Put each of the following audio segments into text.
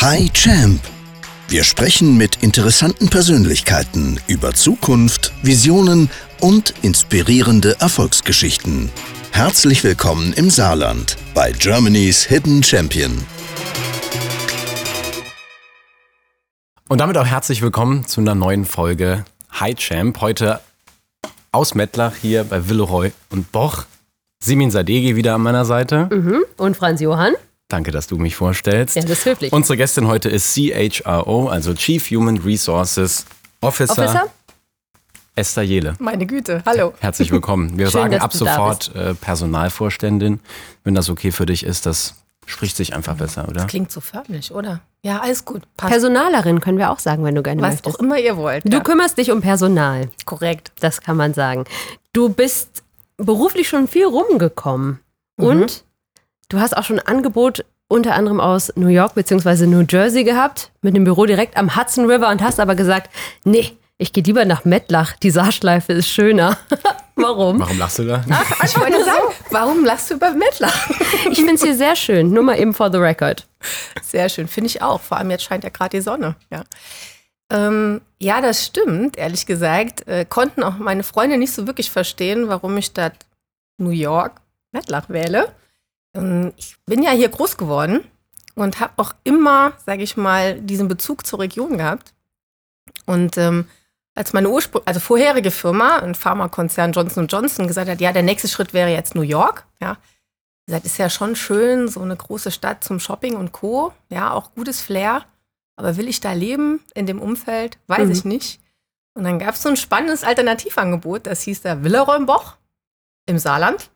Hi Champ. Wir sprechen mit interessanten Persönlichkeiten über Zukunft, Visionen und inspirierende Erfolgsgeschichten. Herzlich willkommen im Saarland bei Germany's Hidden Champion. Und damit auch herzlich willkommen zu einer neuen Folge Hi Champ. Heute aus Mettlach hier bei Villeroy und Boch. Simin Sadegi wieder an meiner Seite. Mhm. Und Franz Johann. Danke, dass du mich vorstellst. Ja, das ist höflich. Unsere Gästin heute ist CHRO, also Chief Human Resources Officer, Officer? Esther Jele. Meine Güte, hallo. Herzlich willkommen. Wir Schön, sagen dass ab du da sofort äh, Personalvorständin. Wenn das okay für dich ist, das spricht sich einfach besser, oder? Klingt so förmlich, oder? Ja, alles gut. Passt. Personalerin können wir auch sagen, wenn du gerne Was möchtest. auch immer ihr wollt. Du ja. kümmerst dich um Personal. Korrekt. Das kann man sagen. Du bist beruflich schon viel rumgekommen. Mhm. Und du hast auch schon ein Angebot unter anderem aus New York bzw. New Jersey gehabt, mit dem Büro direkt am Hudson River und hast aber gesagt, nee, ich gehe lieber nach Mettlach, die Saarschleife ist schöner. Warum? Warum lachst du da? Ich wollte sagen, warum lachst du über Mettler? Ich finde es hier sehr schön, nur mal eben for the record. Sehr schön, finde ich auch. Vor allem jetzt scheint ja gerade die Sonne. Ja. Ähm, ja, das stimmt, ehrlich gesagt. Äh, konnten auch meine Freunde nicht so wirklich verstehen, warum ich statt New York Mettlach wähle. Ähm, ich bin ja hier groß geworden und habe auch immer, sage ich mal, diesen Bezug zur Region gehabt. Und ähm, als meine Ursprung, also vorherige Firma, ein Pharmakonzern Johnson Johnson, gesagt hat, ja, der nächste Schritt wäre jetzt New York, ja, gesagt, ist ja schon schön, so eine große Stadt zum Shopping und Co. Ja, auch gutes Flair. Aber will ich da leben in dem Umfeld? Weiß Mhm. ich nicht. Und dann gab es so ein spannendes Alternativangebot, das hieß da Villeroy-Boch im Saarland.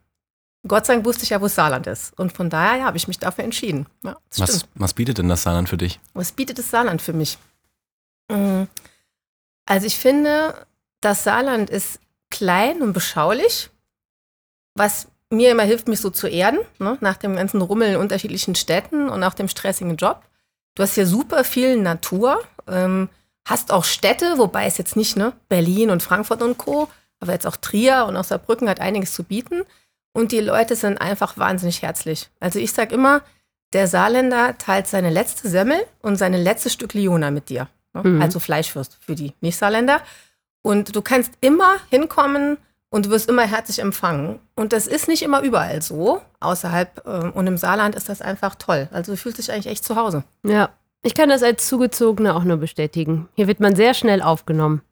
Gott sei Dank wusste ich ja, wo Saarland ist. Und von daher ja, habe ich mich dafür entschieden. Ja, Was, was bietet denn das Saarland für dich? Was bietet das Saarland für mich? Mm, Also ich finde, das Saarland ist klein und beschaulich, was mir immer hilft, mich so zu erden, ne? nach dem ganzen Rummel in unterschiedlichen Städten und nach dem stressigen Job. Du hast hier super viel Natur, ähm, hast auch Städte, wobei es jetzt nicht ne, Berlin und Frankfurt und Co., aber jetzt auch Trier und auch Saarbrücken hat einiges zu bieten. Und die Leute sind einfach wahnsinnig herzlich. Also ich sage immer, der Saarländer teilt seine letzte Semmel und seine letzte Stück Liona mit dir. Ne? Mhm. Also Fleischwurst für die Nicht-Saarländer. Und du kannst immer hinkommen und du wirst immer herzlich empfangen. Und das ist nicht immer überall so. Außerhalb ähm, und im Saarland ist das einfach toll. Also du fühlst dich eigentlich echt zu Hause. Ja, ich kann das als Zugezogene auch nur bestätigen. Hier wird man sehr schnell aufgenommen.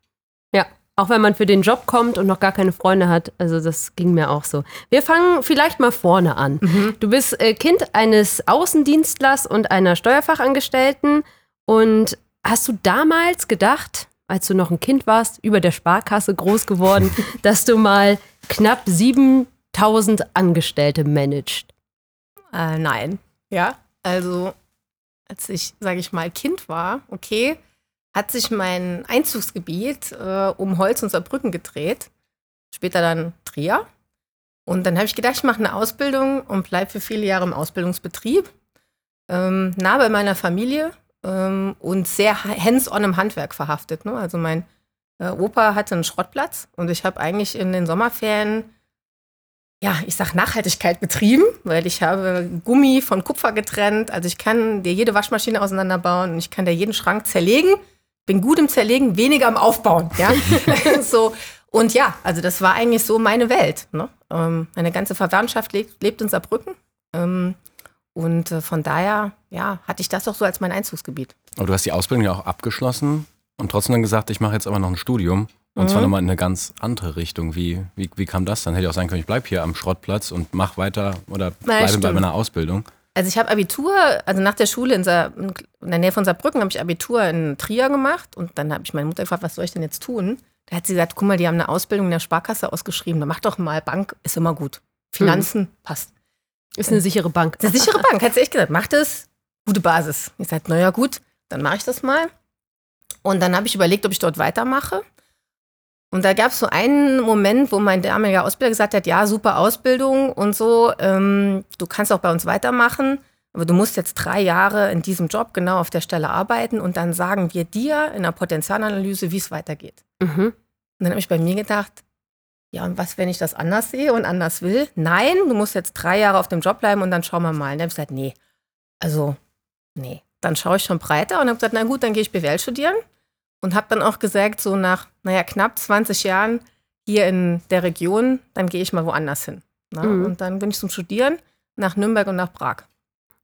Ja, auch wenn man für den Job kommt und noch gar keine Freunde hat. Also das ging mir auch so. Wir fangen vielleicht mal vorne an. Du bist äh, Kind eines Außendienstlers und einer Steuerfachangestellten. Und hast du damals gedacht, als du noch ein Kind warst, über der Sparkasse groß geworden, dass du mal knapp 7000 Angestellte managst? Äh, nein. Ja, also als ich, sage ich mal, Kind war, okay, hat sich mein Einzugsgebiet äh, um Holz und Saarbrücken gedreht. Später dann Trier. Und dann habe ich gedacht, ich mache eine Ausbildung und bleibe für viele Jahre im Ausbildungsbetrieb. Ähm, nah bei meiner Familie ähm, und sehr hands-on im Handwerk verhaftet. Ne? Also mein äh, Opa hatte einen Schrottplatz und ich habe eigentlich in den Sommerferien ja, ich sag Nachhaltigkeit betrieben, weil ich habe Gummi von Kupfer getrennt. Also ich kann dir jede Waschmaschine auseinanderbauen und ich kann dir jeden Schrank zerlegen. Bin gut im Zerlegen, weniger im Aufbauen. Ja? so. Und ja, also das war eigentlich so meine Welt. Ne? Ähm, meine ganze Verwandtschaft lebt, lebt in Saarbrücken. Ähm, und äh, von daher, ja, hatte ich das auch so als mein Einzugsgebiet. Aber du hast die Ausbildung ja auch abgeschlossen und trotzdem dann gesagt, ich mache jetzt aber noch ein Studium. Und zwar Mhm. nochmal in eine ganz andere Richtung. Wie, wie, wie kam das dann? Hätte ich auch sagen können, ich bleibe hier am Schrottplatz und mach weiter oder bleibe bei stimmt. meiner Ausbildung. Also ich habe Abitur, also nach der Schule in, Saar, in der Nähe von Saarbrücken habe ich Abitur in Trier gemacht und dann habe ich meine Mutter gefragt, was soll ich denn jetzt tun? Da hat sie gesagt, guck mal, die haben eine Ausbildung in der Sparkasse ausgeschrieben, dann mach doch mal, Bank ist immer gut. Finanzen passt. Ist eine sichere Bank. Ist eine sichere Bank, hat sie echt gesagt, mach das, gute Basis. Ich sagte, naja gut, dann mache ich das mal. Und dann habe ich überlegt, ob ich dort weitermache. Und da gab es so einen Moment, wo mein damaliger Ausbilder gesagt hat, ja, super Ausbildung und so, ähm, du kannst auch bei uns weitermachen, aber du musst jetzt drei Jahre in diesem Job genau auf der Stelle arbeiten und dann sagen wir dir in der Potenzialanalyse, wie es weitergeht. Mhm. Und dann habe ich bei mir gedacht, ja, und was, wenn ich das anders sehe und anders will? Nein, du musst jetzt drei Jahre auf dem Job bleiben und dann schauen wir mal. Und dann habe ich gesagt, nee, also, nee, dann schaue ich schon breiter und habe gesagt, na gut, dann gehe ich BWL studieren. Und habe dann auch gesagt, so nach, naja, knapp 20 Jahren hier in der Region, dann gehe ich mal woanders hin. Ne? Mhm. Und dann bin ich zum Studieren nach Nürnberg und nach Prag.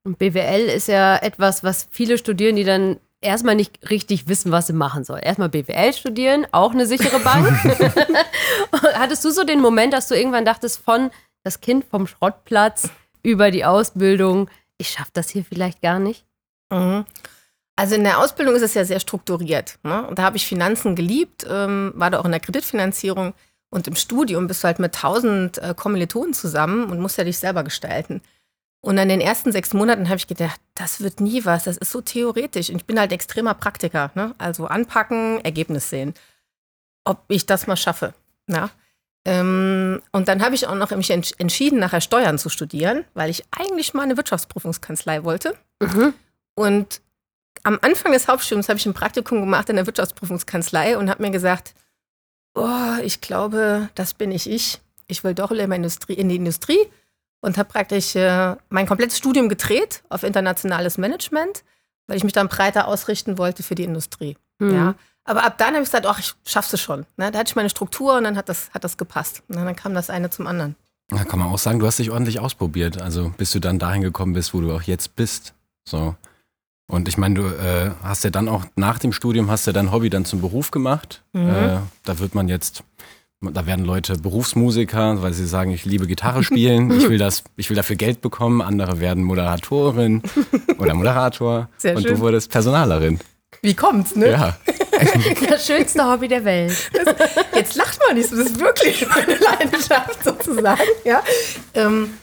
Und BWL ist ja etwas, was viele studieren, die dann erstmal nicht richtig wissen, was sie machen sollen. Erstmal BWL studieren, auch eine sichere Bank. Hattest du so den Moment, dass du irgendwann dachtest, von das Kind vom Schrottplatz über die Ausbildung, ich schaffe das hier vielleicht gar nicht? Mhm. Also in der Ausbildung ist es ja sehr strukturiert. Ne? Und da habe ich Finanzen geliebt, ähm, war da auch in der Kreditfinanzierung. Und im Studium bist du halt mit tausend äh, Kommilitonen zusammen und musst ja dich selber gestalten. Und an den ersten sechs Monaten habe ich gedacht, das wird nie was, das ist so theoretisch. Und ich bin halt extremer Praktiker. Ne? Also anpacken, Ergebnis sehen. Ob ich das mal schaffe. Ja? Ähm, und dann habe ich auch noch mich entsch entschieden, nachher Steuern zu studieren, weil ich eigentlich mal eine Wirtschaftsprüfungskanzlei wollte. Mhm. Und am Anfang des Hauptstudiums habe ich ein Praktikum gemacht in der Wirtschaftsprüfungskanzlei und habe mir gesagt, oh, ich glaube, das bin ich ich. Ich will doch in, Industrie, in die Industrie und habe praktisch äh, mein komplettes Studium gedreht auf internationales Management, weil ich mich dann breiter ausrichten wollte für die Industrie. Mhm. Ja. Aber ab dann habe ich gesagt, ach, ich schaff's es schon. Ne? Da hatte ich meine Struktur und dann hat das, hat das gepasst. Und dann kam das eine zum anderen. Da kann man auch sagen, du hast dich ordentlich ausprobiert. Also bis du dann dahin gekommen bist, wo du auch jetzt bist. So. Und ich meine, du äh, hast ja dann auch nach dem Studium hast ja dein Hobby dann zum Beruf gemacht. Mhm. Äh, da wird man jetzt, da werden Leute Berufsmusiker, weil sie sagen, ich liebe Gitarre spielen, ich will das, ich will dafür Geld bekommen. Andere werden Moderatorin oder Moderator. Sehr und schön. du wurdest Personalerin. Wie kommt's, ne? Ja. Das schönste Hobby der Welt. Jetzt lacht man nicht, das ist wirklich meine Leidenschaft sozusagen. Ja, ähm,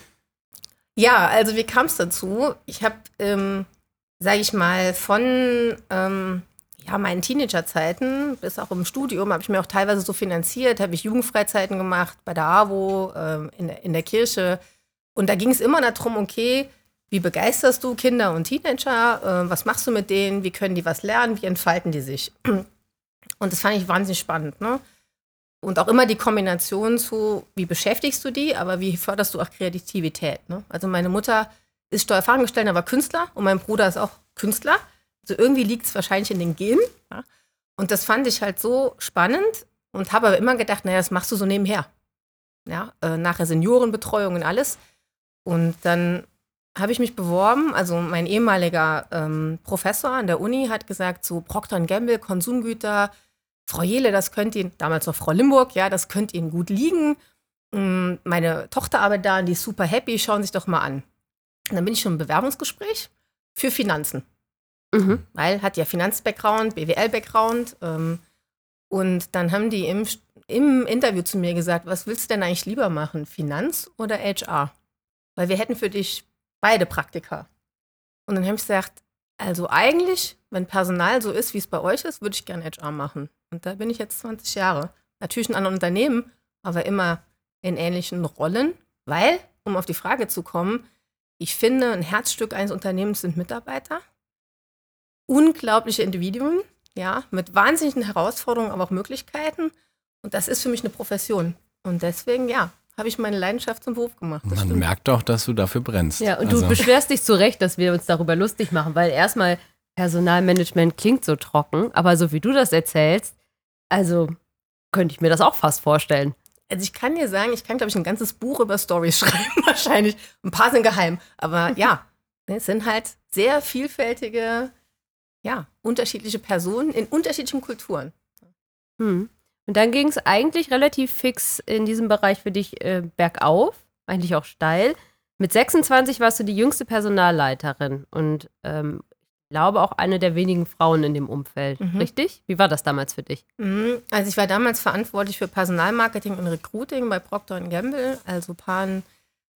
ja also wie kam es dazu? Ich habe, ähm, sage ich mal, von ähm, ja, meinen Teenagerzeiten bis auch im Studium habe ich mir auch teilweise so finanziert, habe ich Jugendfreizeiten gemacht bei der AWO, ähm, in, der, in der Kirche. Und da ging es immer darum, okay, wie begeisterst du Kinder und Teenager? Äh, was machst du mit denen? Wie können die was lernen? Wie entfalten die sich? Und das fand ich wahnsinnig spannend. Ne? Und auch immer die Kombination zu, wie beschäftigst du die, aber wie förderst du auch Kreativität. Ne? Also meine Mutter ist Steuerfachangestellte, aber Künstler und mein Bruder ist auch Künstler. Also irgendwie liegt es wahrscheinlich in den Genen. Ja? Und das fand ich halt so spannend und habe aber immer gedacht, naja, das machst du so nebenher. Ja, äh, nachher Seniorenbetreuung und alles. Und dann habe ich mich beworben. Also mein ehemaliger ähm, Professor an der Uni hat gesagt, so Procter Gamble, Konsumgüter, Frau Jele, das könnte Ihnen, damals noch Frau Limburg, ja, das könnte Ihnen gut liegen. Mm, Meine Tochter arbeitet da und die ist super happy, schauen Sie sich doch mal an. Und dann bin ich schon im Bewerbungsgespräch für Finanzen, Mhm. weil hat ja Finanz-Background, BWL-Background. Ähm, und dann haben die im, im Interview zu mir gesagt, was willst du denn eigentlich lieber machen, Finanz oder HR? Weil wir hätten für dich beide Praktika. Und dann habe ich gesagt, also eigentlich, wenn Personal so ist, wie es bei euch ist, würde ich gerne HR machen. Und da bin ich jetzt 20 Jahre. Natürlich in anderen Unternehmen, aber immer in ähnlichen Rollen, weil, um auf die Frage zu kommen, ich finde, ein Herzstück eines Unternehmens sind Mitarbeiter. Unglaubliche Individuen, ja, mit wahnsinnigen Herausforderungen, aber auch Möglichkeiten. Und das ist für mich eine Profession. Und deswegen, ja, habe ich meine Leidenschaft zum Beruf gemacht. Man stimmt. merkt auch, dass du dafür brennst. Ja, und Also- du beschwerst dich zu Recht, dass wir uns darüber lustig machen, weil erstmal Personalmanagement klingt so trocken, aber so wie du das erzählst, also könnte ich mir das auch fast vorstellen. Also ich kann dir sagen, ich kann, glaube ich, ein ganzes Buch über Stories schreiben, wahrscheinlich. Ein paar sind geheim. Aber ja, es sind halt sehr vielfältige, ja, unterschiedliche Personen in unterschiedlichen Kulturen. Hm. Und dann ging es eigentlich relativ fix in diesem Bereich für dich äh, bergauf, eigentlich auch steil. Mit 26 warst du die jüngste Personalleiterin und ähm, glaube auch eine der wenigen Frauen in dem Umfeld. Mhm. Richtig? Wie war das damals für dich? Mhm. Also ich war damals verantwortlich für Personalmarketing und Recruiting bei Procter Gamble, also paar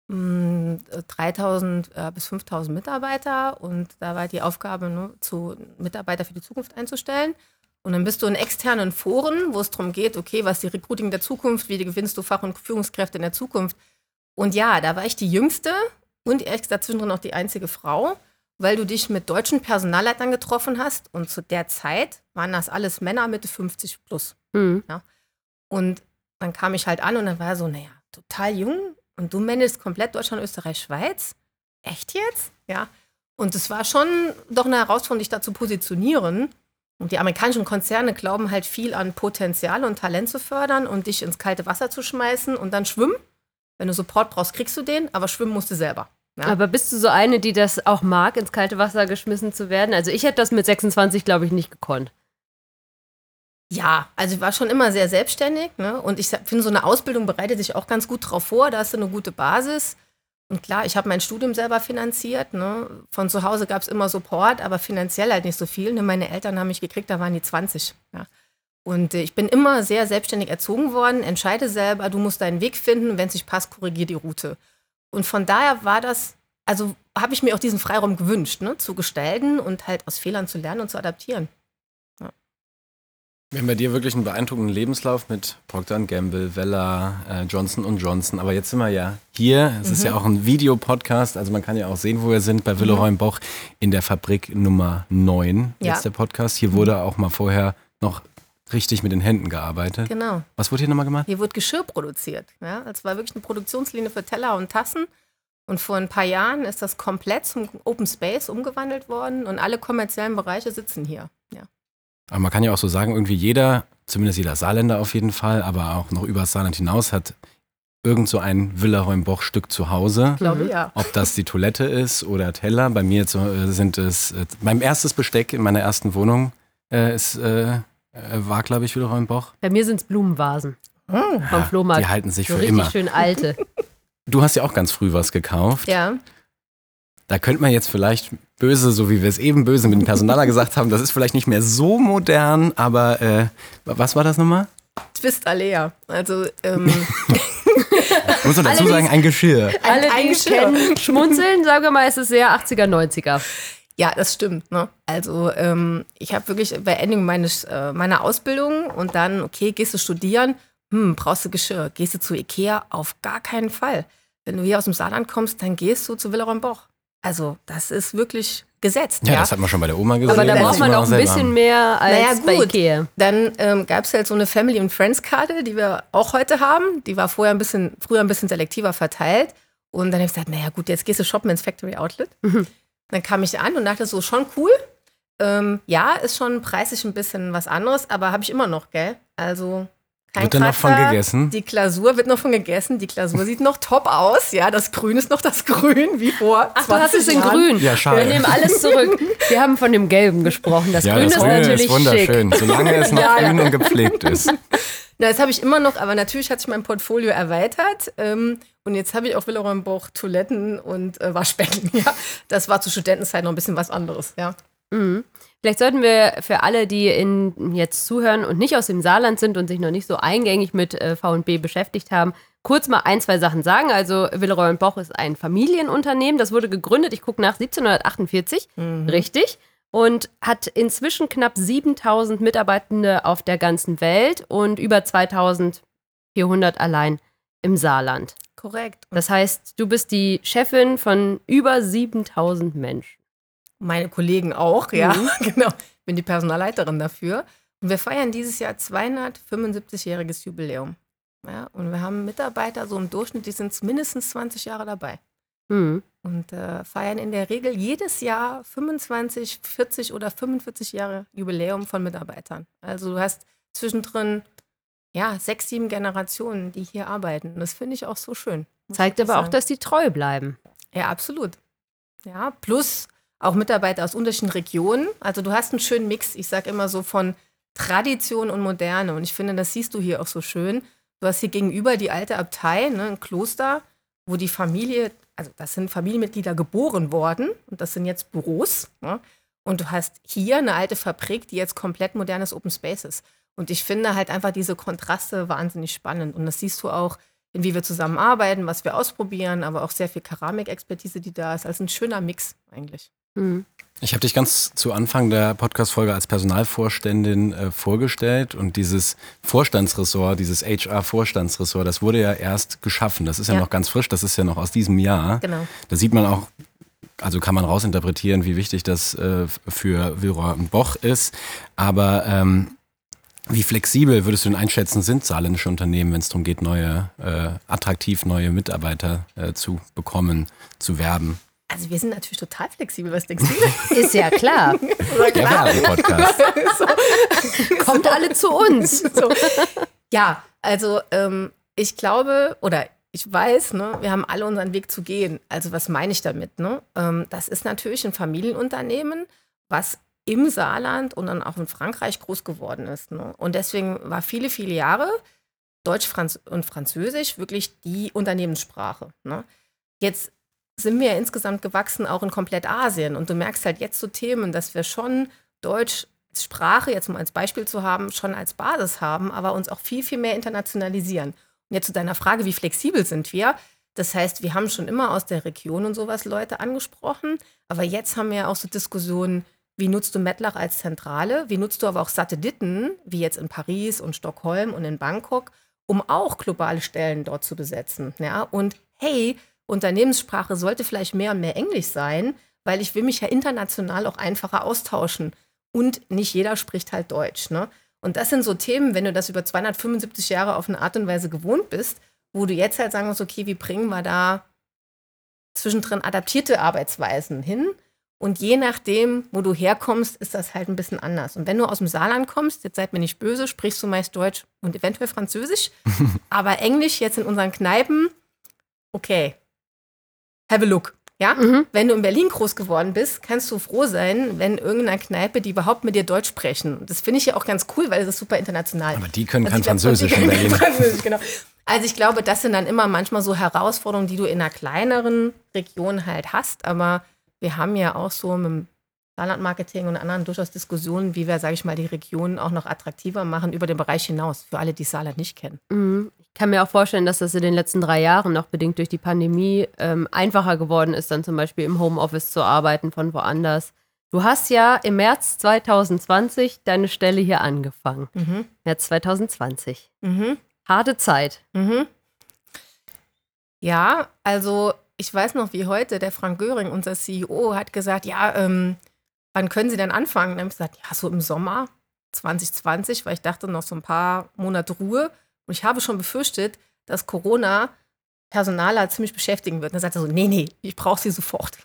mh, 3000 äh, bis 5000 Mitarbeiter und da war die Aufgabe, ne, zu Mitarbeiter für die Zukunft einzustellen. Und dann bist du in externen Foren, wo es darum geht, okay, was ist die Recruiting der Zukunft, wie gewinnst du Fach- und Führungskräfte in der Zukunft. Und ja, da war ich die Jüngste und ehrlich gesagt zwischendrin auch die einzige Frau, weil du dich mit deutschen Personalleitern getroffen hast. Und zu der Zeit waren das alles Männer Mitte 50 plus. Hm. Und dann kam ich halt an und dann war er so, naja, total jung und du managst komplett Deutschland, Österreich, Schweiz. Echt jetzt? Ja. Und es war schon doch eine Herausforderung, dich da zu positionieren. Und die amerikanischen Konzerne glauben halt viel an Potenzial und Talent zu fördern und dich ins kalte Wasser zu schmeißen und dann schwimmen. Wenn du Support brauchst, kriegst du den, aber schwimmen musst du selber. Ja. Aber bist du so eine, die das auch mag, ins kalte Wasser geschmissen zu werden? Also ich hätte das mit 26, glaube ich, nicht gekonnt. Ja, also ich war schon immer sehr selbstständig. Ne? Und ich finde, so eine Ausbildung bereitet sich auch ganz gut drauf vor. Da hast du eine gute Basis. Und klar, ich habe mein Studium selber finanziert. Ne? Von zu Hause gab es immer Support, aber finanziell halt nicht so viel. Ne? Meine Eltern haben mich gekriegt, da waren die 20. Ja? Und äh, ich bin immer sehr selbstständig erzogen worden. Entscheide selber, du musst deinen Weg finden. Wenn es nicht passt, korrigier die Route. Und von daher war das, also habe ich mir auch diesen Freiraum gewünscht, ne? zu gestalten und halt aus Fehlern zu lernen und zu adaptieren. Wir haben bei dir wirklich einen beeindruckenden Lebenslauf mit Procter Gamble, Vella, äh, Johnson Johnson. Aber jetzt sind wir ja hier. Es mhm. ist ja mhm. auch ein Videopodcast. Also man kann ja auch sehen, wo wir sind bei Willeroy mhm. Boch in der Fabrik Nummer 9. Ja. Jetzt der Podcast. Hier wurde auch mal vorher noch richtig mit den Händen gearbeitet. Genau. Was wurde hier nochmal gemacht? Hier wurde Geschirr produziert. Ja, es war wirklich eine Produktionslinie für Teller und Tassen. Und vor ein paar Jahren ist das komplett zum Open Space umgewandelt worden und alle kommerziellen Bereiche sitzen hier. Ja. Aber man kann ja auch so sagen, irgendwie jeder, zumindest jeder Saarländer auf jeden Fall, aber auch noch über das Saarland hinaus, hat irgend so ein Villa-Räumboch-Stück zu Hause. Ich glaube, ja. Ob das die Toilette ist oder Teller. Bei mir äh, sind es, äh, mein erstes Besteck in meiner ersten Wohnung äh, ist, äh, war, glaube ich, Villa-Räumboch. Bei mir sind es Blumenvasen. Oh. Vom Flohmarkt. Die halten sich so für richtig immer. schön alte. Du hast ja auch ganz früh was gekauft. Ja. Da könnte man jetzt vielleicht böse, so wie wir es eben böse mit dem Personaler gesagt haben, das ist vielleicht nicht mehr so modern, aber äh, was war das nochmal? Twist Alea. Also, ähm. Muss man dazu sagen, ein Geschirr. Alle, ein, die Geschirr. kennen, schmunzeln, sagen wir mal, es ist sehr 80er, 90er. Ja, das stimmt. Ne? Also ähm, ich habe wirklich bei Ending meines, äh, meiner Ausbildung und dann, okay, gehst du studieren, hm, brauchst du Geschirr. Gehst du zu Ikea? Auf gar keinen Fall. Wenn du hier aus dem Saarland kommst, dann gehst du zu Willeron Boch. Also, das ist wirklich gesetzt. Ja, ja, das hat man schon bei der Oma gesehen. Aber da braucht man auch ein bisschen mehr als naja, gut. bei Ikea. Dann ähm, gab es halt so eine Family and Friends Karte, die wir auch heute haben. Die war vorher ein bisschen, früher ein bisschen selektiver verteilt. Und dann habe ich gesagt, naja gut, jetzt gehst du shoppen ins Factory Outlet. Mhm. Dann kam ich an und dachte so, schon cool. Ähm, ja, ist schon preislich ein bisschen was anderes, aber habe ich immer noch, gell? Also kein wird dann noch von gegessen? Die Glasur wird noch von gegessen. Die Glasur sieht noch top aus. Ja, das Grün ist noch das Grün wie vor. Ach, du hast es in Grün. Ja, schade. Wir nehmen alles zurück. Wir haben von dem Gelben gesprochen. Das ja, Grün das ist Grün natürlich ist wunderschön, schick. solange es noch ja, grün ja. und gepflegt ist. Na, das habe ich immer noch, aber natürlich hat sich mein Portfolio erweitert. Ähm, und jetzt habe ich auch Willeräumbuch Toiletten und äh, Waschbecken. Ja, das war zu Studentenzeit noch ein bisschen was anderes. Ja. Mhm. Vielleicht sollten wir für alle, die in, jetzt zuhören und nicht aus dem Saarland sind und sich noch nicht so eingängig mit äh, VB beschäftigt haben, kurz mal ein, zwei Sachen sagen. Also Villeroy und Boch ist ein Familienunternehmen. Das wurde gegründet, ich gucke nach, 1748. Mhm. Richtig. Und hat inzwischen knapp 7000 Mitarbeitende auf der ganzen Welt und über 2400 allein im Saarland. Korrekt. Das heißt, du bist die Chefin von über 7000 Menschen. Meine Kollegen auch, ja, mhm. genau. Bin die Personalleiterin dafür. Und wir feiern dieses Jahr 275-jähriges Jubiläum. Ja, und wir haben Mitarbeiter so im Durchschnitt, die sind mindestens 20 Jahre dabei. Mhm. Und äh, feiern in der Regel jedes Jahr 25, 40 oder 45 Jahre Jubiläum von Mitarbeitern. Also du hast zwischendrin ja, sechs, sieben Generationen, die hier arbeiten. Und das finde ich auch so schön. Zeigt aber sagen. auch, dass die treu bleiben. Ja, absolut. Ja, plus auch Mitarbeiter aus unterschiedlichen Regionen. Also du hast einen schönen Mix, ich sage immer so von Tradition und Moderne. Und ich finde, das siehst du hier auch so schön. Du hast hier gegenüber die alte Abtei, ne, ein Kloster, wo die Familie, also das sind Familienmitglieder geboren worden und das sind jetzt Büros. Ne? Und du hast hier eine alte Fabrik, die jetzt komplett modernes Open Space ist. Und ich finde halt einfach diese Kontraste wahnsinnig spannend. Und das siehst du auch, in wie wir zusammenarbeiten, was wir ausprobieren, aber auch sehr viel Keramikexpertise, die da ist. Also ein schöner Mix eigentlich. Mhm. Ich habe dich ganz zu Anfang der Podcast-Folge als Personalvorständin äh, vorgestellt und dieses Vorstandsressort, dieses HR-Vorstandsressort, das wurde ja erst geschaffen. Das ist ja, ja, noch ganz frisch, das ist ja noch aus diesem Jahr. Genau. Da sieht man auch, also kann man rausinterpretieren, wie wichtig das äh, für Wilroy und Boch ist. Aber ähm, wie flexibel würdest du denn einschätzen, sind saarländische Unternehmen, wenn es darum geht, neue, äh, attraktiv neue Mitarbeiter äh, zu bekommen, zu werben? Also wir sind natürlich total flexibel, was denkst du? Ist ja klar. Der Werbepodcast. Kommt alle zu uns. so. Ja, also ähm, ich glaube oder ich weiß, ne, wir haben alle unseren Weg zu gehen. Also was meine ich damit? Ne? Ähm, das ist natürlich ein Familienunternehmen, was im Saarland und dann auch in Frankreich groß geworden ist. Ne? Und deswegen war viele, viele Jahre Deutsch Franz und Französisch wirklich die Unternehmenssprache. Ne? Jetzt sind wir ja insgesamt gewachsen, auch in komplett Asien. Und du merkst halt jetzt so Themen, dass wir schon Deutsch als Sprache, jetzt mal als Beispiel zu haben, schon als Basis haben, aber uns auch viel, viel mehr internationalisieren. Und jetzt zu deiner Frage, wie flexibel sind wir? Das heißt, wir haben schon immer aus der Region und sowas Leute angesprochen, aber jetzt haben wir auch so Diskussionen, wie nutzt du Mettlach als Zentrale? Wie nutzt du aber auch Satelliten, wie jetzt in Paris und Stockholm und in Bangkok, um auch globale Stellen dort zu besetzen? Ja? Und hey, Unternehmenssprache sollte vielleicht mehr und mehr Englisch sein, weil ich will mich ja international auch einfacher austauschen. Und nicht jeder spricht halt Deutsch. Ne? Und das sind so Themen, wenn du das über 275 Jahre auf eine Art und Weise gewohnt bist, wo du jetzt halt sagen musst, okay, wie bringen wir da zwischendrin adaptierte Arbeitsweisen hin? Und je nachdem, wo du herkommst, ist das halt ein bisschen anders. Und wenn du aus dem Saarland kommst, jetzt seid mir nicht böse, sprichst du meist Deutsch und eventuell Französisch, aber Englisch jetzt in unseren Kneipen, okay, have a look. Ja, mhm. wenn du in Berlin groß geworden bist, kannst du froh sein, wenn irgendeiner Kneipe, die überhaupt mit dir Deutsch sprechen. Das finde ich ja auch ganz cool, weil es ist super international. Aber die können also kein Französisch in Berlin. Französisch, genau. Also ich glaube, das sind dann immer manchmal so Herausforderungen, die du in einer kleineren Region halt hast. Aber wir haben ja auch so mit Saarland-Marketing und anderen durchaus Diskussionen, wie wir, sage ich mal, die Regionen auch noch attraktiver machen über den Bereich hinaus, für alle, die Saarland nicht kennen. Mhm. Ich kann mir auch vorstellen, dass das in den letzten drei Jahren noch bedingt durch die Pandemie ähm, einfacher geworden ist, dann zum Beispiel im Homeoffice zu arbeiten von woanders. Du hast ja im März 2020 deine Stelle hier angefangen. Mhm. März 2020. Mhm. Harte Zeit. Mhm. Ja, also ich weiß noch wie heute, der Frank Göring, unser CEO, hat gesagt, ja, ähm, wann können Sie denn anfangen? Und dann habe ich gesagt, ja, so im Sommer 2020, weil ich dachte noch so ein paar Monate Ruhe. Und ich habe schon befürchtet, dass Corona Personaler ziemlich beschäftigen wird. Und dann sagt er so, nee, nee, ich brauche sie sofort.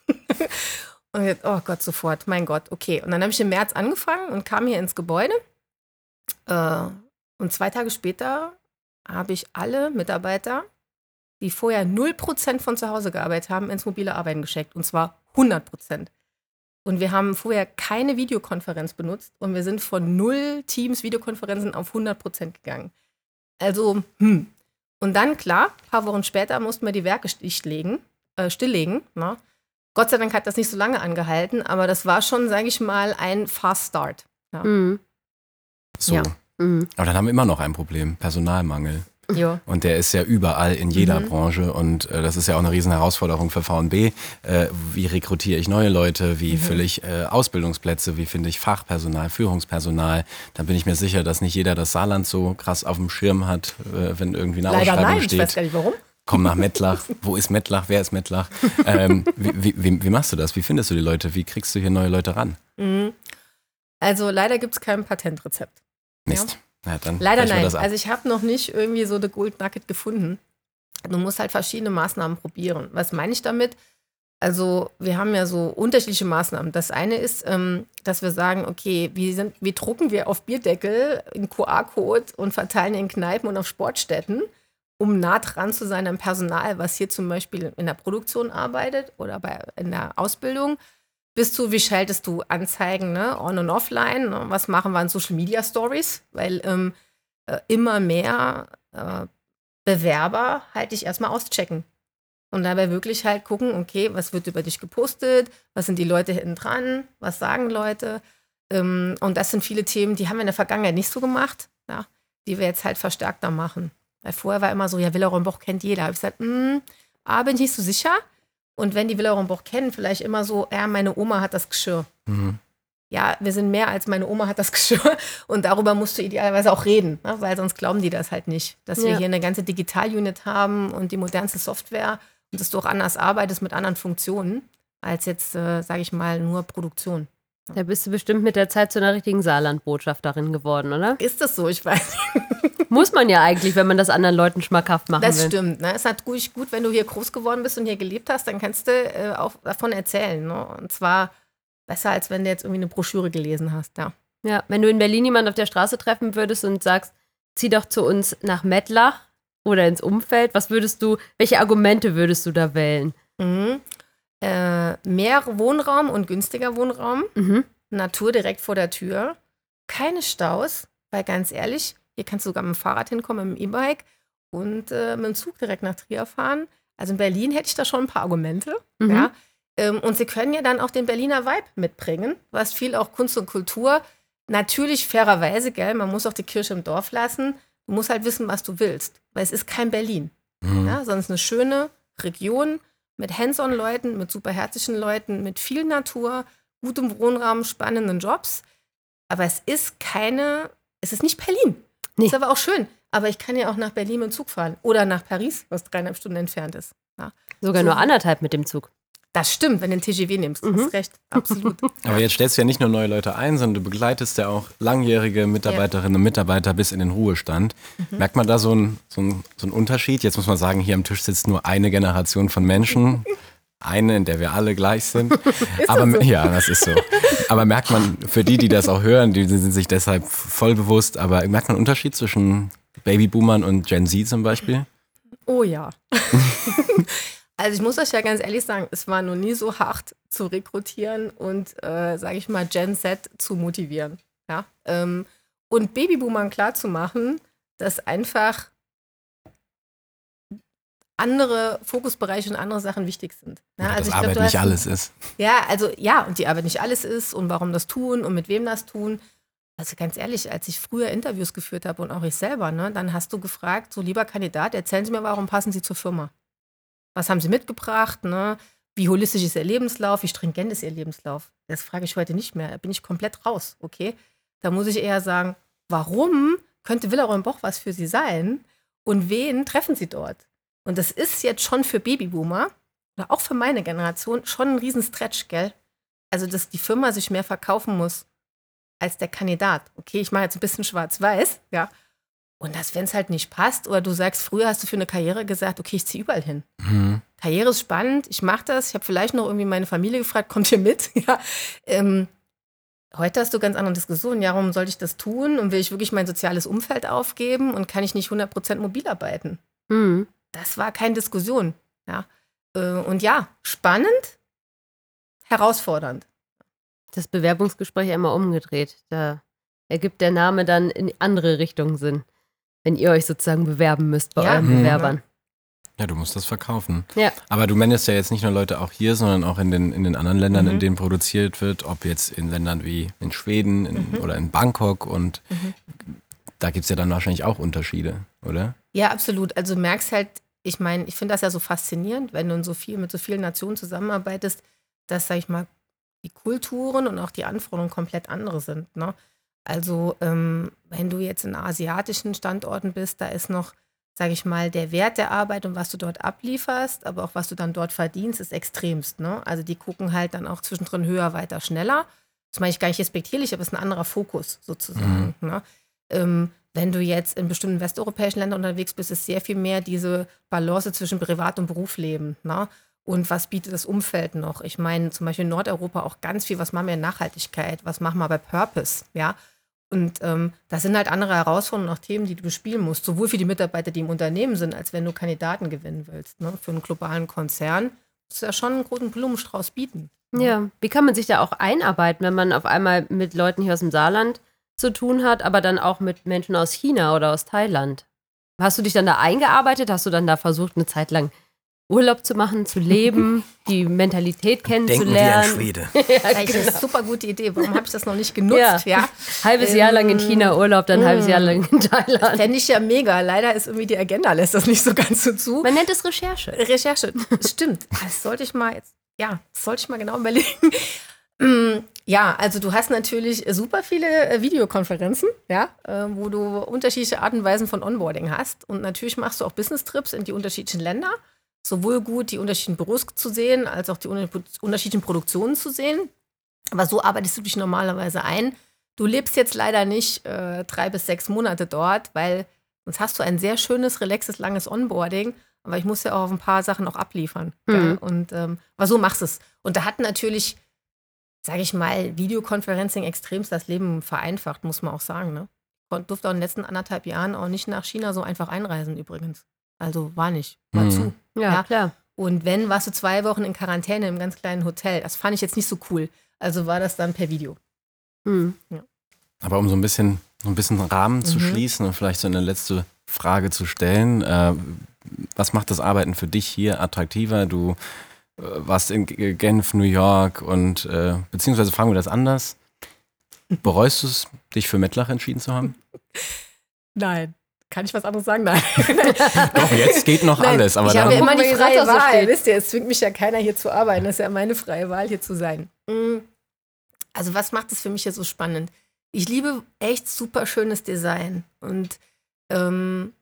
und jetzt, oh Gott, sofort, mein Gott, okay. Und dann habe ich im März angefangen und kam hier ins Gebäude. Äh, und zwei Tage später habe ich alle Mitarbeiter, die vorher 0% von zu Hause gearbeitet haben, ins mobile Arbeiten geschickt. Und zwar 100%. Und wir haben vorher keine Videokonferenz benutzt und wir sind von null Teams Videokonferenzen auf 100 Prozent gegangen. Also, hm. Und dann, klar, ein paar Wochen später mussten wir die Werke stilllegen. Äh, stilllegen ne? Gott sei Dank hat das nicht so lange angehalten, aber das war schon, sage ich mal, ein Fast Start. Ja. Mhm. So. Ja. Mhm. Aber dann haben wir immer noch ein Problem, Personalmangel. Jo. Und der ist ja überall in jeder mhm. Branche und äh, das ist ja auch eine riesen Herausforderung für VNB. Äh, wie rekrutiere ich neue Leute? Wie mhm. fülle ich äh, Ausbildungsplätze? Wie finde ich Fachpersonal, Führungspersonal? Dann bin ich mir sicher, dass nicht jeder das Saarland so krass auf dem Schirm hat, äh, wenn irgendwie eine Leider Ausschreibung nein. steht. Ich weiß gar nicht warum. Komm nach Mettlach. Wo ist Mettlach? Wer ist Mettlach? Ähm, wie, wie, wie, machst du das? Wie findest du die Leute? Wie kriegst du hier neue Leute ran? Mhm. Also leider gibt es kein Patentrezept. Mist. Ja? Ja, Leider nein. Also ich habe noch nicht irgendwie so eine Gold Nugget gefunden. Du musst halt verschiedene Maßnahmen probieren. Was meine ich damit? Also wir haben ja so unterschiedliche Maßnahmen. Das eine ist, ähm, dass wir sagen, okay, wie, sind, wie drucken wir auf Bierdeckel einen QR-Code und verteilen in Kneipen und auf Sportstätten, um nah dran zu sein am Personal, was hier zum Beispiel in der Produktion arbeitet oder bei, in der Ausbildung bis zu, wie schaltest du Anzeigen, ne? on und offline, ne? was machen wir in Social Media Stories, weil ähm, äh, immer mehr äh, Bewerber halt dich erstmal auschecken. Und dabei wirklich halt gucken, okay, was wird über dich gepostet, was sind die Leute hinten dran, was sagen Leute. Ähm, und das sind viele Themen, die haben wir in der Vergangenheit nicht so gemacht, ja, die wir jetzt halt verstärkter machen. Weil vorher war immer so, ja, Villaron-Boch kennt jeder. Habe ich gesagt, hm, A, bin ich nicht so sicher. Und wenn die Villaron-Boch kennen, vielleicht immer so, ja, meine Oma hat das Geschirr. Mhm. Ja, wir sind mehr als meine Oma hat das Geschirr. Und darüber musst du idealerweise auch reden, ne? weil sonst glauben die das halt nicht. Dass ja. wir hier eine ganze Digital-Unit haben und die modernste Software und dass du auch anders arbeitest mit anderen Funktionen, als jetzt, äh, sage ich mal, nur Produktion. Da bist du bestimmt mit der Zeit zu einer richtigen Saarland-Botschafterin geworden, oder? Ist das so? Ich weiß nicht. Muss man ja eigentlich, wenn man das anderen Leuten schmackhaft machen Das will. stimmt. Ne? Es hat gut, gut, wenn du hier groß geworden bist und hier gelebt hast, dann kannst du äh, auch davon erzählen. Ne? Und zwar besser, als wenn du jetzt irgendwie eine Broschüre gelesen hast. Ja. Ja, wenn du in Berlin jemanden auf der Straße treffen würdest und sagst, zieh doch zu uns nach Mettlach oder ins Umfeld, was würdest du, welche Argumente würdest du da wählen? Mhm. Äh, mehr Wohnraum und günstiger Wohnraum. Mhm. Natur direkt vor der Tür. Keine Staus, weil ganz ehrlich, hier kannst du sogar mit dem Fahrrad hinkommen, mit dem E-Bike und äh, mit dem Zug direkt nach Trier fahren. Also in Berlin hätte ich da schon ein paar Argumente. Mhm. Ja. Ähm, und sie können ja dann auch den Berliner Vibe mitbringen, was viel auch Kunst und Kultur. Natürlich fairerweise, gell, man muss auch die Kirche im Dorf lassen. Du musst halt wissen, was du willst, weil es ist kein Berlin, Mhm. ja, sondern es ist eine schöne Region mit Hands-on-Leuten, mit super herzlichen Leuten, mit viel Natur, gutem Wohnraum, spannenden Jobs. Aber es ist keine, es ist nicht Berlin. Nee. Ist aber auch schön. Aber ich kann ja auch nach Berlin mit dem Zug fahren oder nach Paris, was dreieinhalb Stunden entfernt ist. Ja. Sogar So. nur anderthalb mit dem Zug. Das stimmt, wenn du den TGW nimmst. Mhm. hast recht, absolut. Aber jetzt stellst du ja nicht nur neue Leute ein, sondern du begleitest ja auch langjährige Mitarbeiterinnen und Mitarbeiter bis in den Ruhestand. Mhm. Merkt man da so einen so so einen Unterschied? Jetzt muss man sagen, hier am Tisch sitzt nur eine Generation von Menschen. Eine, in der wir alle gleich sind. Aber so? ja, das ist so. Aber merkt man, für die, die das auch hören, die sind sich deshalb voll bewusst, aber merkt man einen Unterschied zwischen Babyboomern und Gen Z zum Beispiel? Oh ja. Also ich muss euch ja ganz ehrlich sagen, es war noch nie so hart zu rekrutieren und, äh, sage ich mal, Gen Z zu motivieren. Ja? Ähm, und Babyboomern klarzumachen, dass einfach andere Fokusbereiche und andere Sachen wichtig sind. Ja, dass also ich Arbeit glaub, du nicht hast- alles ist. Ja, also ja, und die Arbeit nicht alles ist und warum das tun und mit wem das tun. Also ganz ehrlich, als ich früher Interviews geführt habe und auch ich selber, ne, dann hast du gefragt, so lieber Kandidat, erzählen Sie mir, warum passen Sie zur Firma? Was haben Sie mitgebracht? Ne? Wie holistisch ist Ihr Lebenslauf? Wie stringent ist Ihr Lebenslauf? Das frage ich heute nicht mehr. Da bin ich komplett raus, okay? Da muss ich eher sagen, warum könnte Villaron Boch was für Sie sein? Und wen treffen Sie dort? Und das ist jetzt schon für Babyboomer oder auch für meine Generation schon ein Riesenstretch, gell? Also, dass die Firma sich mehr verkaufen muss als der Kandidat. Okay, ich mache jetzt ein bisschen schwarz-weiß, ja. Und das, wenn es halt nicht passt, oder du sagst, früher hast du für eine Karriere gesagt, okay, ich ziehe überall hin. Mhm. Karriere ist spannend, ich mache das. Ich habe vielleicht noch irgendwie meine Familie gefragt, kommt ihr mit? Ja. Ähm, heute hast du ganz andere Diskussionen. Ja, warum sollte ich das tun? Und will ich wirklich mein soziales Umfeld aufgeben? Und kann ich nicht 100% mobil arbeiten? Mhm. Das war keine Diskussion. Ja. Äh, Und ja, spannend, herausfordernd. Das Bewerbungsgespräch einmal umgedreht. Da ergibt der Name dann in andere Richtungen Sinn, wenn ihr euch sozusagen bewerben müsst bei Ja. euren Mhm. Bewerbern. Ja, du musst das verkaufen. Ja. Aber du managst ja jetzt nicht nur Leute auch hier, sondern auch in den, in den anderen Ländern, Mhm. in denen produziert wird, ob jetzt in Ländern wie in Schweden in, Mhm. oder in Bangkok und Mhm. da gibt es ja dann wahrscheinlich auch Unterschiede, oder? Ja, absolut. Also du merkst halt, ich meine, ich finde das ja so faszinierend, wenn du in so viel, mit so vielen Nationen zusammenarbeitest, dass, sag ich mal, die Kulturen und auch die Anforderungen komplett andere sind. Ne? Also ähm, wenn du jetzt in asiatischen Standorten bist, da ist noch, sage ich mal, der Wert der Arbeit und was du dort ablieferst, aber auch was du dann dort verdienst, ist extremst. Ne? Also die gucken halt dann auch zwischendrin höher, weiter, schneller. Das meine ich gar nicht respektierlich, aber es ist ein anderer Fokus sozusagen. Ne? Ähm, wenn du jetzt in bestimmten westeuropäischen Ländern unterwegs bist, ist sehr viel mehr diese Balance zwischen Privat- und Berufsleben. Ne? Und was bietet das Umfeld noch? Ich meine, zum Beispiel in Nordeuropa auch ganz viel, was machen wir in Nachhaltigkeit, was machen wir bei Purpose, ja? Und ähm, das sind halt andere Herausforderungen und auch Themen, die du bespielen musst, sowohl für die Mitarbeiter, die im Unternehmen sind, als wenn du Kandidaten gewinnen willst. Ne? Für einen globalen Konzern musst du ja schon einen großen Blumenstrauß bieten. Ja, wie kann man sich da auch einarbeiten, wenn man auf einmal mit Leuten hier aus dem Saarland zu tun hat, aber dann auch mit Menschen aus China oder aus Thailand? Hast du dich dann da eingearbeitet? Hast du dann da versucht, eine Zeit lang Urlaub zu machen, zu leben, die Mentalität kennenzulernen? Schwede. ja, Das ist genau. eine super gute Idee. Warum habe ich das noch nicht genutzt? Ja. Halbes Jahr lang in Ähm, China Urlaub, dann ein halbes Jahr mm. lang in Thailand. Fände ich ja mega. Leider ist irgendwie die Agenda, lässt das nicht so ganz so zu. Man nennt es Recherche. Recherche, stimmt. Das sollte ich mal jetzt, ja, das sollte ich mal genau überlegen. Mm, Ja, also du hast natürlich super viele äh, Videokonferenzen, ja, äh, wo du unterschiedliche Arten und Weisen von Onboarding hast. Und natürlich machst du auch Business-Trips in die unterschiedlichen Länder. Sowohl gut die unterschiedlichen Büros zu sehen, als auch die un- unterschiedlichen Produktionen zu sehen. Aber so arbeitest du dich normalerweise ein. Du lebst jetzt leider nicht äh, drei bis sechs Monate dort, weil sonst hast du ein sehr schönes, relaxes, langes Onboarding. Aber ich muss ja auch auf ein paar Sachen auch abliefern. Mhm. Und ähm, aber so machst du es. Und da hat natürlich, sage ich mal, Videoconferencing extremst das Leben vereinfacht, muss man auch sagen. Ne? Ich durfte auch in den letzten anderthalb Jahren auch nicht nach China so einfach einreisen übrigens. Also war nicht, war mhm. zu. Ja, ja, klar. Und wenn, warst du zwei Wochen in Quarantäne im ganz kleinen Hotel. Das fand ich jetzt nicht so cool. Also war das dann per Video. Mhm. Ja. Aber um so ein bisschen, so ein bisschen Rahmen mhm. zu schließen und vielleicht so eine letzte Frage zu stellen, äh, was macht das Arbeiten für dich hier attraktiver? Du äh, warst in Genf, New York und äh, beziehungsweise fragen wir das anders. Bereust du es, dich für Mettlach entschieden zu haben? Nein. Kann ich was anderes sagen? Nein. Doch, jetzt geht noch Nein, alles. Aber ich habe ja immer die freie Wahl. Wisst ihr, es zwingt mich ja keiner hier zu arbeiten. Das ist ja meine freie Wahl, hier zu sein. Mm. Also, was macht es für mich hier so spannend? Ich liebe echt super schönes Design und, ähm,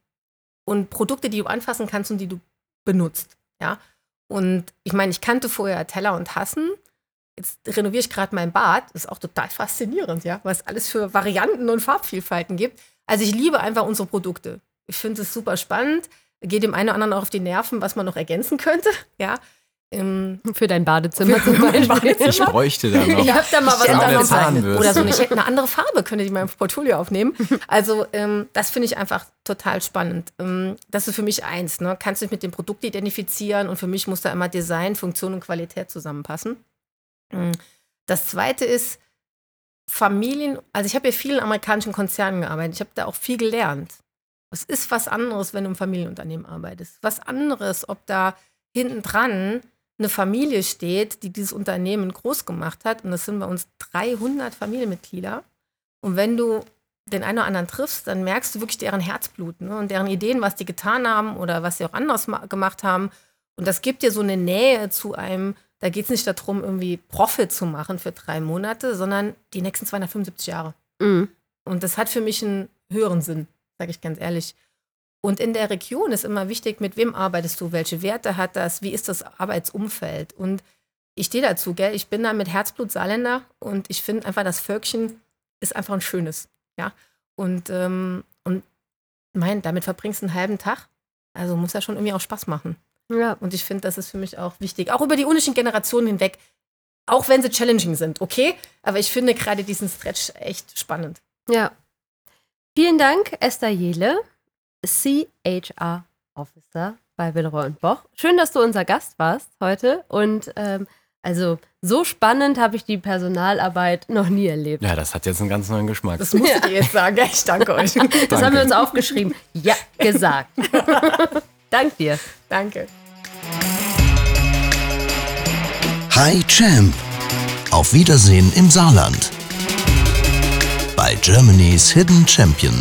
und Produkte, die du anfassen kannst und die du benutzt. Ja. Und ich meine, ich kannte vorher Teller und Tassen. Jetzt renoviere ich gerade mein Bad. Das ist auch total faszinierend, ja, was alles für Varianten und Farbvielfalten gibt. Also ich liebe einfach unsere Produkte. Ich finde es super spannend. Geht dem einen oder anderen auch auf die Nerven, was man noch ergänzen könnte. Ja. Ähm, für dein Badezimmer für zum Beispiel. Badezimmer. Ich bräuchte da noch. Ich habe da mal was anderes. Oder so. Ich hätte eine andere Farbe, könnte ich in meinem Portfolio aufnehmen. Also ähm, das finde ich einfach total spannend. Ähm, das ist für mich eins. Ne? Kannst du dich mit dem Produkt identifizieren und für mich muss da immer Design, Funktion und Qualität zusammenpassen. Ähm, das zweite ist, Familien, also ich habe ja vielen amerikanischen Konzernen gearbeitet, ich habe da auch viel gelernt. Es ist was anderes, wenn du im Familienunternehmen arbeitest. Was anderes, ob da hinten dran eine Familie steht, die dieses Unternehmen groß gemacht hat. Und das sind bei uns 300 Familienmitglieder. Und wenn du den einen oder anderen triffst, dann merkst du wirklich deren Herzblut ne? und deren Ideen, was die getan haben oder was sie auch anders gemacht haben. Und das gibt dir so eine Nähe zu einem da geht es nicht darum, irgendwie Profit zu machen für drei Monate, sondern die nächsten 275 Jahre. Mhm. Und das hat für mich einen höheren Sinn, sage ich ganz ehrlich. Und in der Region ist immer wichtig, mit wem arbeitest du, welche Werte hat das, wie ist das Arbeitsumfeld. Und ich stehe dazu, gell? ich bin da mit Herzblut Saarländer und ich finde einfach, das Völkchen ist einfach ein schönes. Ja? Und, ähm, und mein, damit verbringst du einen halben Tag. Also muss ja schon irgendwie auch Spaß machen. Ja. Und ich finde, das ist für mich auch wichtig. Auch über die unischen Generationen hinweg. Auch wenn sie challenging sind, okay? Aber ich finde gerade diesen Stretch echt spannend. Ja. Vielen Dank, Esther Jele, CHR Officer bei Willeroy und Boch. Schön, dass du unser Gast warst heute. Und ähm, also so spannend habe ich die Personalarbeit noch nie erlebt. Ja, das hat jetzt einen ganz neuen Geschmack. Das musstet ihr jetzt sagen. Ich danke euch. Das danke. haben wir uns aufgeschrieben. Ja, gesagt. Dank dir. Danke. Hi Champ. Auf Wiedersehen im Saarland. Bei Germany's Hidden Champion.